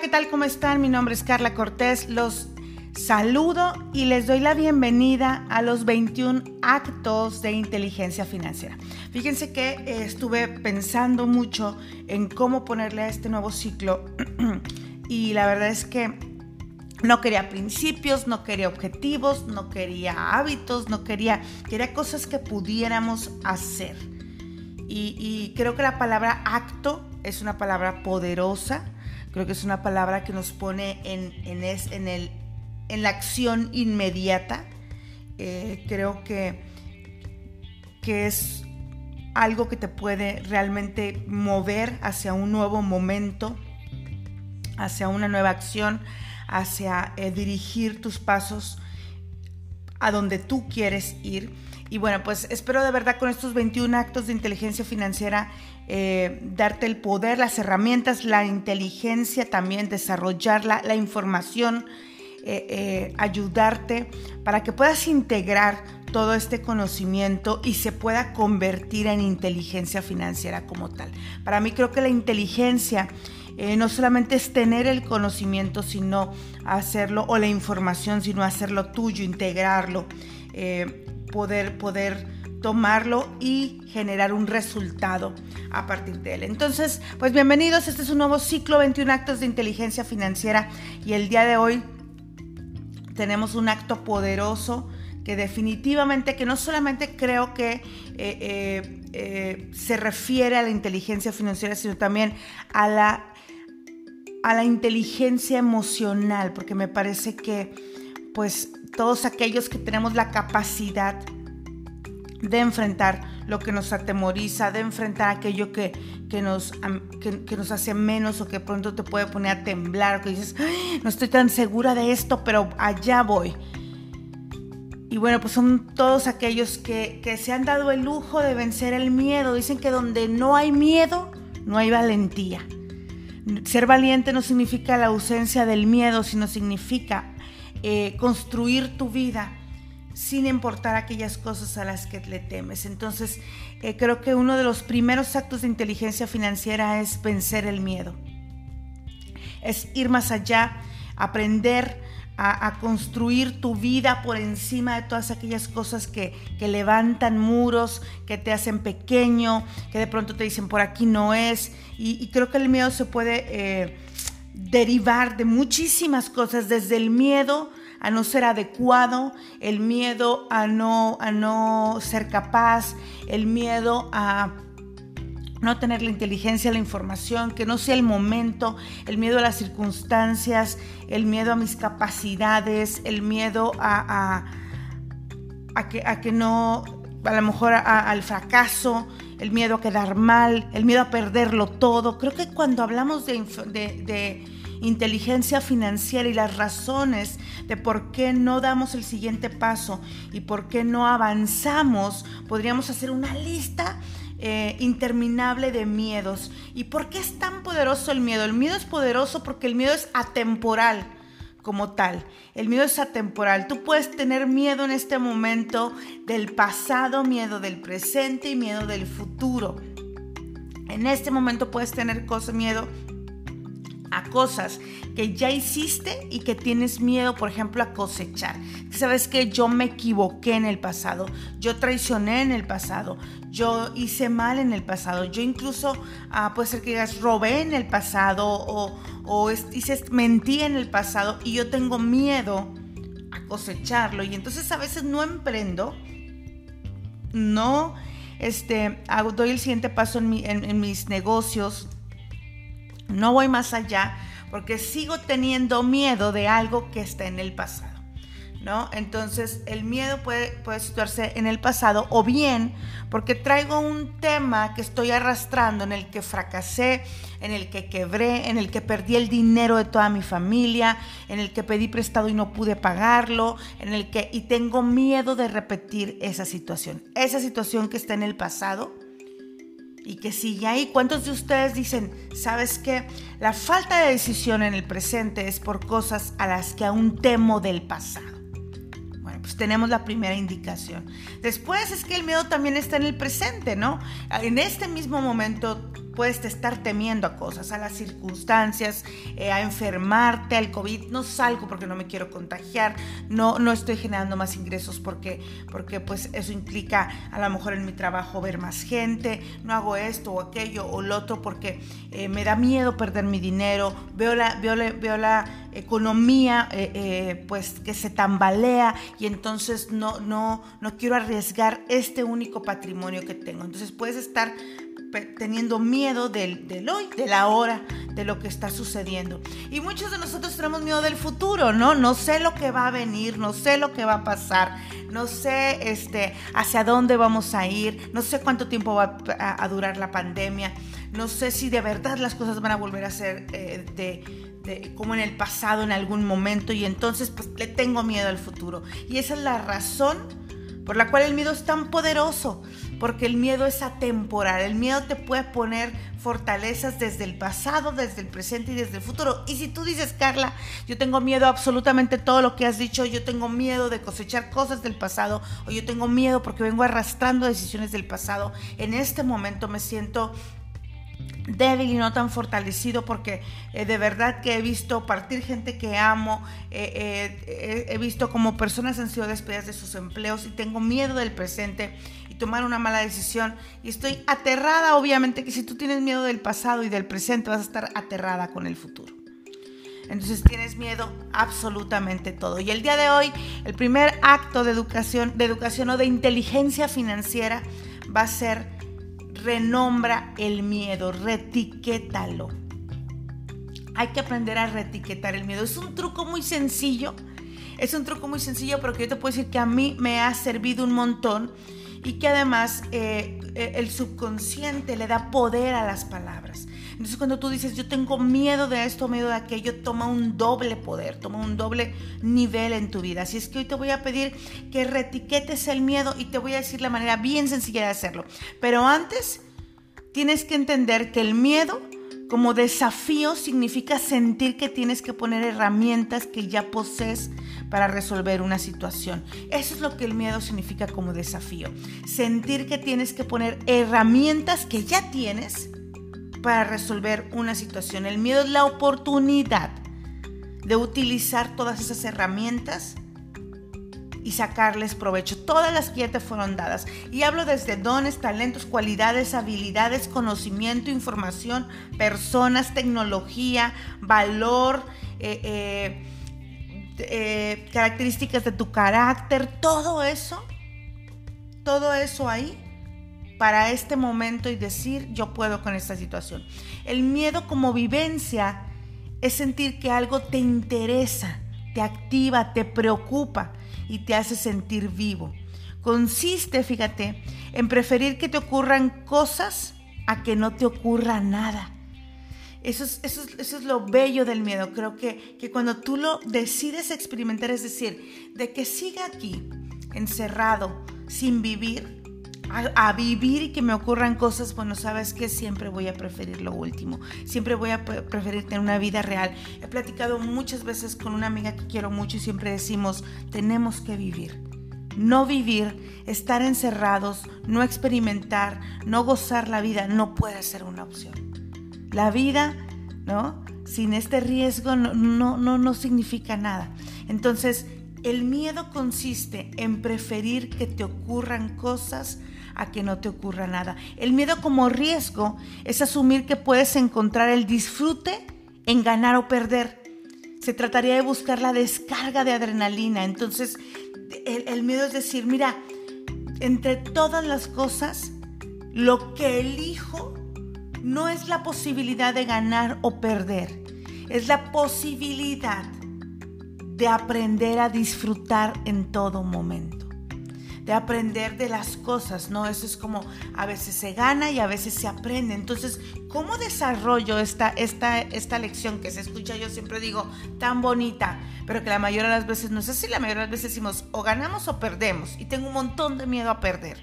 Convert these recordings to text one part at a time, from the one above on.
¿qué tal? ¿Cómo están? Mi nombre es Carla Cortés. Los saludo y les doy la bienvenida a los 21 actos de inteligencia financiera. Fíjense que eh, estuve pensando mucho en cómo ponerle a este nuevo ciclo y la verdad es que no quería principios, no quería objetivos, no quería hábitos, no quería, quería cosas que pudiéramos hacer. Y, creo que la palabra acto es una palabra poderosa, creo que es una palabra que nos pone en, en, el, en la acción inmediata. Eh, creo que, que es algo que te puede realmente mover hacia un nuevo momento, hacia una nueva acción, hacia eh, dirigir tus pasos a donde tú quieres ir. Y bueno, pues espero de verdad con estos 21 actos de inteligencia financiera eh, darte el poder, las herramientas, la inteligencia también, desarrollarla, la información, eh, ayudarte para que puedas integrar todo este conocimiento y se pueda convertir en inteligencia financiera como tal. Para mí creo que la inteligencia eh, no solamente es tener el conocimiento, sino hacerlo, o la información, sino hacerlo tuyo, integrarlo, eh, poder, poder tomarlo y generar un resultado a partir de él. Entonces, pues bienvenidos, este es un nuevo ciclo 21 actos de inteligencia financiera y el día de hoy tenemos un acto poderoso que definitivamente, que no solamente creo que eh, se refiere a la inteligencia financiera, sino también a la a la inteligencia emocional, porque me parece que pues todos aquellos que tenemos la capacidad de enfrentar lo que nos atemoriza, de enfrentar aquello que, que nos, que, nos hace menos o que pronto te puede poner a temblar, o que dices, no estoy tan segura de esto, pero allá voy. Y bueno, pues son todos aquellos que, que se han dado el lujo de vencer el miedo. Dicen que donde no hay miedo, no hay valentía. Ser valiente no significa la ausencia del miedo, sino significa eh, construir tu vida sin importar aquellas cosas a las que le temes. Entonces, eh, creo que uno de los primeros actos de inteligencia financiera es vencer el miedo. Es ir más allá, aprender a, construir tu vida por encima de todas aquellas cosas que, levantan muros, que te hacen pequeño, que de pronto te dicen por aquí no es. Y, creo que el miedo se puede eh, derivar de muchísimas cosas, desde el miedo a no ser adecuado, el miedo a no, a no ser capaz, el miedo a no tener la inteligencia, la información, que no sea el momento, el miedo a las circunstancias, el miedo a mis capacidades, el miedo a, a, que, a que, no, a lo mejor al fracaso, el miedo a quedar mal, el miedo a perderlo todo. Creo que cuando hablamos de, inteligencia financiera y las razones de por qué no damos el siguiente paso y por qué no avanzamos, podríamos hacer una lista eh, interminable de miedos. ¿Y por qué es tan poderoso el miedo? El miedo es poderoso porque el miedo es atemporal como tal. El miedo es atemporal. Tú puedes tener miedo en este momento del pasado, miedo del presente y miedo del futuro. En este momento puedes tener cosa, miedo a cosas que ya hiciste y que tienes miedo, por ejemplo, a cosechar. Sabes que yo me equivoqué en el pasado, yo traicioné en el pasado, yo hice mal en el pasado, yo incluso ah, puede ser que digas robé en el pasado o, hice, mentí en el pasado y yo tengo miedo a cosecharlo y entonces a veces no emprendo, no este, doy el siguiente paso en mis negocios no voy más allá porque sigo teniendo miedo de algo que está en el pasado. ¿No? Entonces el miedo puede, puede situarse en el pasado o bien porque traigo un tema que estoy arrastrando en el que fracasé, en el que quebré, en el que perdí el dinero de toda mi familia, en el que pedí prestado y no pude pagarlo, en el que y tengo miedo de repetir esa situación. Esa situación que está en el pasado y que sigue ahí. ¿Cuántos de ustedes dicen, sabes que la falta de decisión en el presente es por cosas a las que aún temo del pasado? Bueno, pues tenemos la primera indicación. Después es que el miedo también está en el presente, ¿no? En este mismo momento puedes estar temiendo a cosas, a las circunstancias, eh, a enfermarte, al COVID. No salgo porque no me quiero contagiar, no, no estoy generando más ingresos porque, porque pues eso implica a lo mejor en mi trabajo ver más gente, no hago esto o aquello o lo otro porque eh, me da miedo perder mi dinero, veo la, veo veo la economía eh, pues que se tambalea y entonces no, no, no quiero arriesgar este único patrimonio que tengo. Entonces puedes estar teniendo miedo del, del, hoy, de la hora, de lo que está sucediendo. Y muchos de nosotros tenemos miedo del futuro, ¿no? No sé lo que va a venir, no sé lo que va a pasar, no sé este, hacia dónde vamos a ir, no sé cuánto tiempo va a, durar la pandemia, no sé si de verdad las cosas van a volver a ser eh, de, como en el pasado en algún momento y entonces pues le tengo miedo al futuro. Y esa es la razón por la cual el miedo es tan poderoso porque el miedo es atemporal. El miedo te puede poner fortalezas desde el pasado, desde el presente y desde el futuro. Y si tú dices, Carla, yo tengo miedo a absolutamente todo lo que has dicho, yo tengo miedo de cosechar cosas del pasado, o yo tengo miedo porque vengo arrastrando decisiones del pasado, en este momento me siento débil y no tan fortalecido porque eh, de verdad que he visto partir gente que amo, eh, eh, he visto como personas han sido despedidas de sus empleos y tengo miedo del presente y tomar una mala decisión y estoy aterrada obviamente que si tú tienes miedo del pasado y del presente vas a estar aterrada con el futuro. Entonces tienes miedo absolutamente todo. Y el día de hoy, el primer acto de educación, de educación o de inteligencia financiera va a ser renombra el miedo, retiquétalo. Hay que aprender a retiquetar el miedo. Es un truco muy sencillo. Es un truco muy sencillo, pero que yo te puedo decir que a mí me ha servido un montón y que además eh, el subconsciente le da poder a las palabras. Entonces cuando tú dices, yo tengo miedo de esto, miedo de aquello, toma un doble poder, toma un doble nivel en tu vida. Así es que hoy te voy a pedir que retiquetes el miedo y te voy a decir la manera bien sencilla de hacerlo. Pero antes, tienes que entender que el miedo como desafío significa sentir que tienes que poner herramientas que ya posees para resolver una situación. Eso es lo que el miedo significa como desafío. Sentir que tienes que poner herramientas que ya tienes para resolver una situación. El miedo es la oportunidad de utilizar todas esas herramientas y sacarles provecho. Todas las que ya te fueron dadas. Y hablo desde dones, talentos, cualidades, habilidades, conocimiento, información, personas, tecnología, valor, eh, eh, eh, características de tu carácter, todo eso, todo eso ahí para este momento y decir yo puedo con esta situación. El miedo como vivencia es sentir que algo te interesa, te activa, te preocupa y te hace sentir vivo. Consiste, fíjate, en preferir que te ocurran cosas a que no te ocurra nada. Eso es, eso, eso es, lo bello del miedo. Creo que, que cuando tú lo decides experimentar, es decir, de que siga aquí, encerrado, sin vivir, a, vivir y que me ocurran cosas, bueno, sabes que siempre voy a preferir lo último, siempre voy a preferir tener una vida real. He platicado muchas veces con una amiga que quiero mucho y siempre decimos, tenemos que vivir. No vivir, estar encerrados, no experimentar, no gozar la vida, no puede ser una opción. La vida, ¿no? Sin este riesgo no, no, no, no significa nada. Entonces, el miedo consiste en preferir que te ocurran cosas a que no te ocurra nada. El miedo como riesgo es asumir que puedes encontrar el disfrute en ganar o perder. Se trataría de buscar la descarga de adrenalina. Entonces, el, miedo es decir, mira, entre todas las cosas, lo que elijo no es la posibilidad de ganar o perder, es la posibilidad de aprender a disfrutar en todo momento de aprender de las cosas, ¿no? Eso es como a veces se gana y a veces se aprende. Entonces, ¿cómo desarrollo esta, esta, esta lección que se escucha, yo siempre digo, tan bonita, pero que la mayoría de las veces no es así? La mayoría de las veces decimos, o ganamos o perdemos, y tengo un montón de miedo a perder.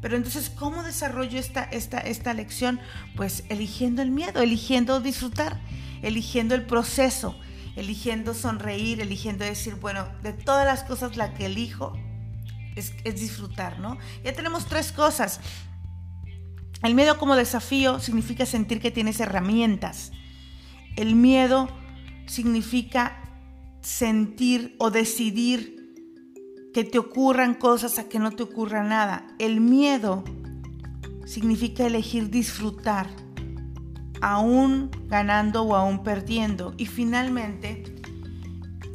Pero entonces, ¿cómo desarrollo esta, esta, esta lección? Pues eligiendo el miedo, eligiendo disfrutar, eligiendo el proceso, eligiendo sonreír, eligiendo decir, bueno, de todas las cosas la que elijo es, disfrutar, ¿no? Ya tenemos tres cosas. El miedo como desafío significa sentir que tienes herramientas. El miedo significa sentir o decidir que te ocurran cosas a que no te ocurra nada. El miedo significa elegir disfrutar, aún ganando o aún perdiendo. Y finalmente,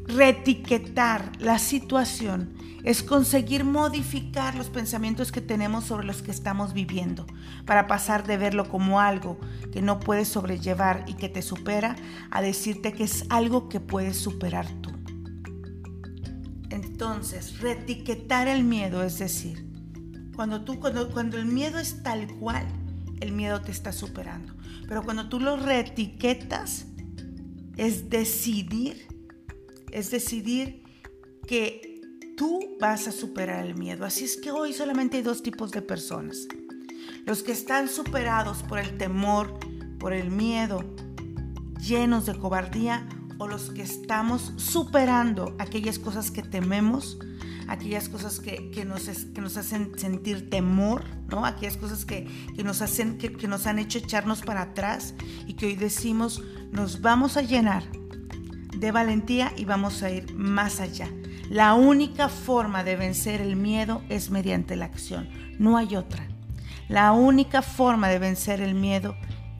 retiquetar la situación es conseguir modificar los pensamientos que tenemos sobre los que estamos viviendo, para pasar de verlo como algo que no puedes sobrellevar y que te supera, a decirte que es algo que puedes superar tú. Entonces, retiquetar el miedo, es decir, cuando, tú, cuando, cuando el miedo es tal cual, el miedo te está superando. Pero cuando tú lo reetiquetas, es decidir, es decidir que tú vas a superar el miedo. Así es que hoy solamente hay dos tipos de personas. Los que están superados por el temor, por el miedo, llenos de cobardía, o los que estamos superando aquellas cosas que tememos, aquellas cosas que, nos, que nos hacen sentir temor, ¿no? aquellas cosas que, nos hacen, que, que nos han hecho echarnos para atrás y que hoy decimos, nos vamos a llenar de valentía y vamos a ir más allá. La única forma de vencer el miedo es mediante la acción, no hay otra. La única forma de vencer el miedo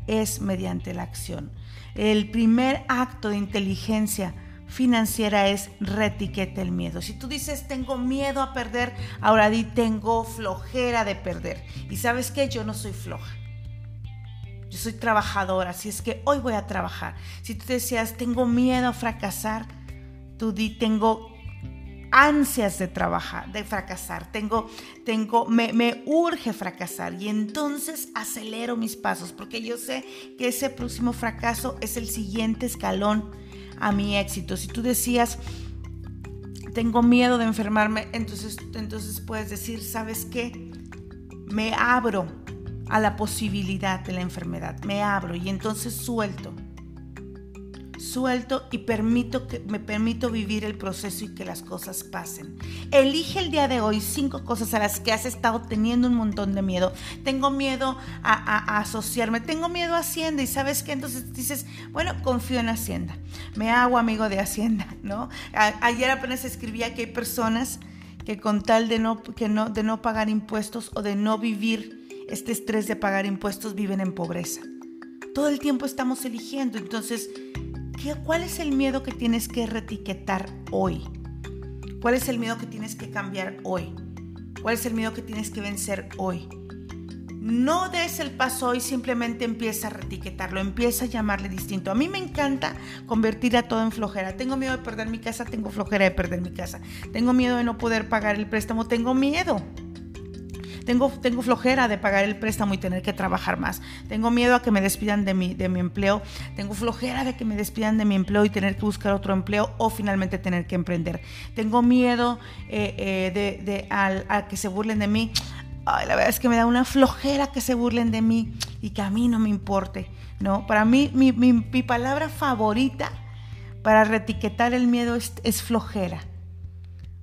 es mediante la acción. El primer acto de inteligencia financiera es retiquete el miedo. Si tú dices tengo miedo a perder, ahora di tengo flojera de perder. Y sabes que yo no soy floja. Yo soy trabajadora, así es que hoy voy a trabajar. Si tú decías tengo miedo a fracasar, tú di tengo ansias de trabajar, de fracasar, tengo, tengo, me, me, urge fracasar y entonces acelero mis pasos porque yo sé que ese próximo fracaso es el siguiente escalón a mi éxito. Si tú decías, tengo miedo de enfermarme, entonces, entonces puedes decir, ¿sabes qué? Me abro a la posibilidad de la enfermedad, me abro y entonces suelto suelto y permito que, me permito vivir el proceso y que las cosas pasen. Elige el día de hoy cinco cosas a las que has estado teniendo un montón de miedo. Tengo miedo a, asociarme, tengo miedo a Hacienda y sabes qué, entonces dices, bueno, confío en Hacienda, me hago amigo de Hacienda, ¿no? ayer apenas escribía que hay personas que con tal de no, que no, de no pagar impuestos o de no vivir este estrés de pagar impuestos viven en pobreza. Todo el tiempo estamos eligiendo, entonces ¿Cuál es el miedo que tienes que retiquetar hoy? ¿Cuál es el miedo que tienes que cambiar hoy? ¿Cuál es el miedo que tienes que vencer hoy? No des el paso hoy, simplemente empieza a retiquetarlo, empieza a llamarle distinto. A mí me encanta convertir a todo en flojera. Tengo miedo de perder mi casa, tengo flojera de perder mi casa. Tengo miedo de no poder pagar el préstamo, tengo miedo. Tengo, tengo flojera de pagar el préstamo y tener que trabajar más. Tengo miedo a que me despidan de mi, de mi empleo. Tengo flojera de que me despidan de mi empleo y tener que buscar otro empleo o finalmente tener que emprender. Tengo miedo eh, eh, de, de a que se burlen de mí. Ay, la verdad es que me da una flojera que se burlen de mí y que a mí no me importe. ¿no? Para mí, mi, mi, palabra favorita para retiquetar el miedo es, es flojera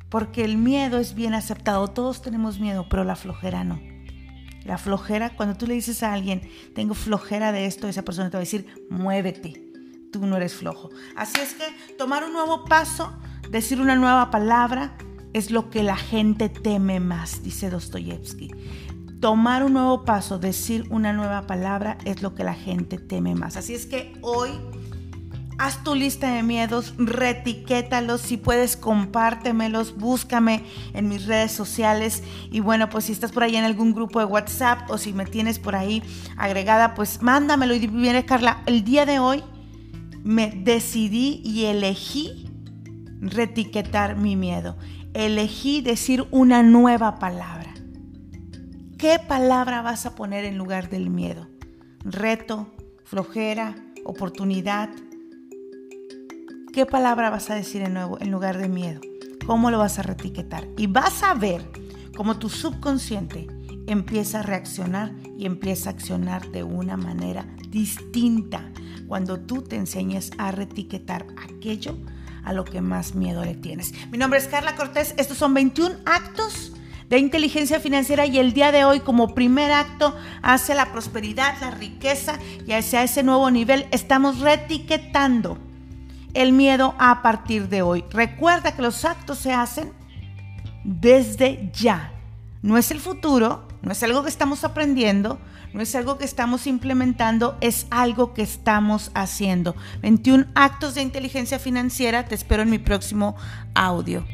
porque el miedo es bien aceptado. Todos tenemos miedo, pero la flojera no. La flojera, cuando tú le dices a alguien, tengo flojera de esto, esa persona te va a decir, muévete, tú no eres flojo. Así es que tomar un nuevo paso, decir una nueva palabra, es lo que la gente teme más, dice Dostoyevsky. Tomar un nuevo paso, decir una nueva palabra, es lo que la gente teme más. Así es que hoy Haz tu lista de miedos, retiquétalos, si puedes compártemelos, búscame en mis redes sociales y bueno, pues si estás por ahí en algún grupo de WhatsApp o si me tienes por ahí agregada, pues mándamelo y viene Carla, el día de hoy me decidí y elegí retiquetar mi miedo. Elegí decir una nueva palabra. ¿Qué palabra vas a poner en lugar del miedo? Reto, flojera, oportunidad, ¿Qué palabra vas a decir en, nuevo, en lugar de miedo? ¿Cómo lo vas a retiquetar? Y vas a ver cómo tu subconsciente empieza a reaccionar y empieza a accionar de una manera distinta cuando tú te enseñes a retiquetar aquello a lo que más miedo le tienes. Mi nombre es Carla Cortés, estos son 21 actos de inteligencia financiera y el día de hoy como primer acto hacia la prosperidad, la riqueza y hacia ese nuevo nivel estamos retiquetando el miedo a partir de hoy. Recuerda que los actos se hacen desde ya. No es el futuro, no es algo que estamos aprendiendo, no es algo que estamos implementando, es algo que estamos haciendo. 21 actos de inteligencia financiera, te espero en mi próximo audio.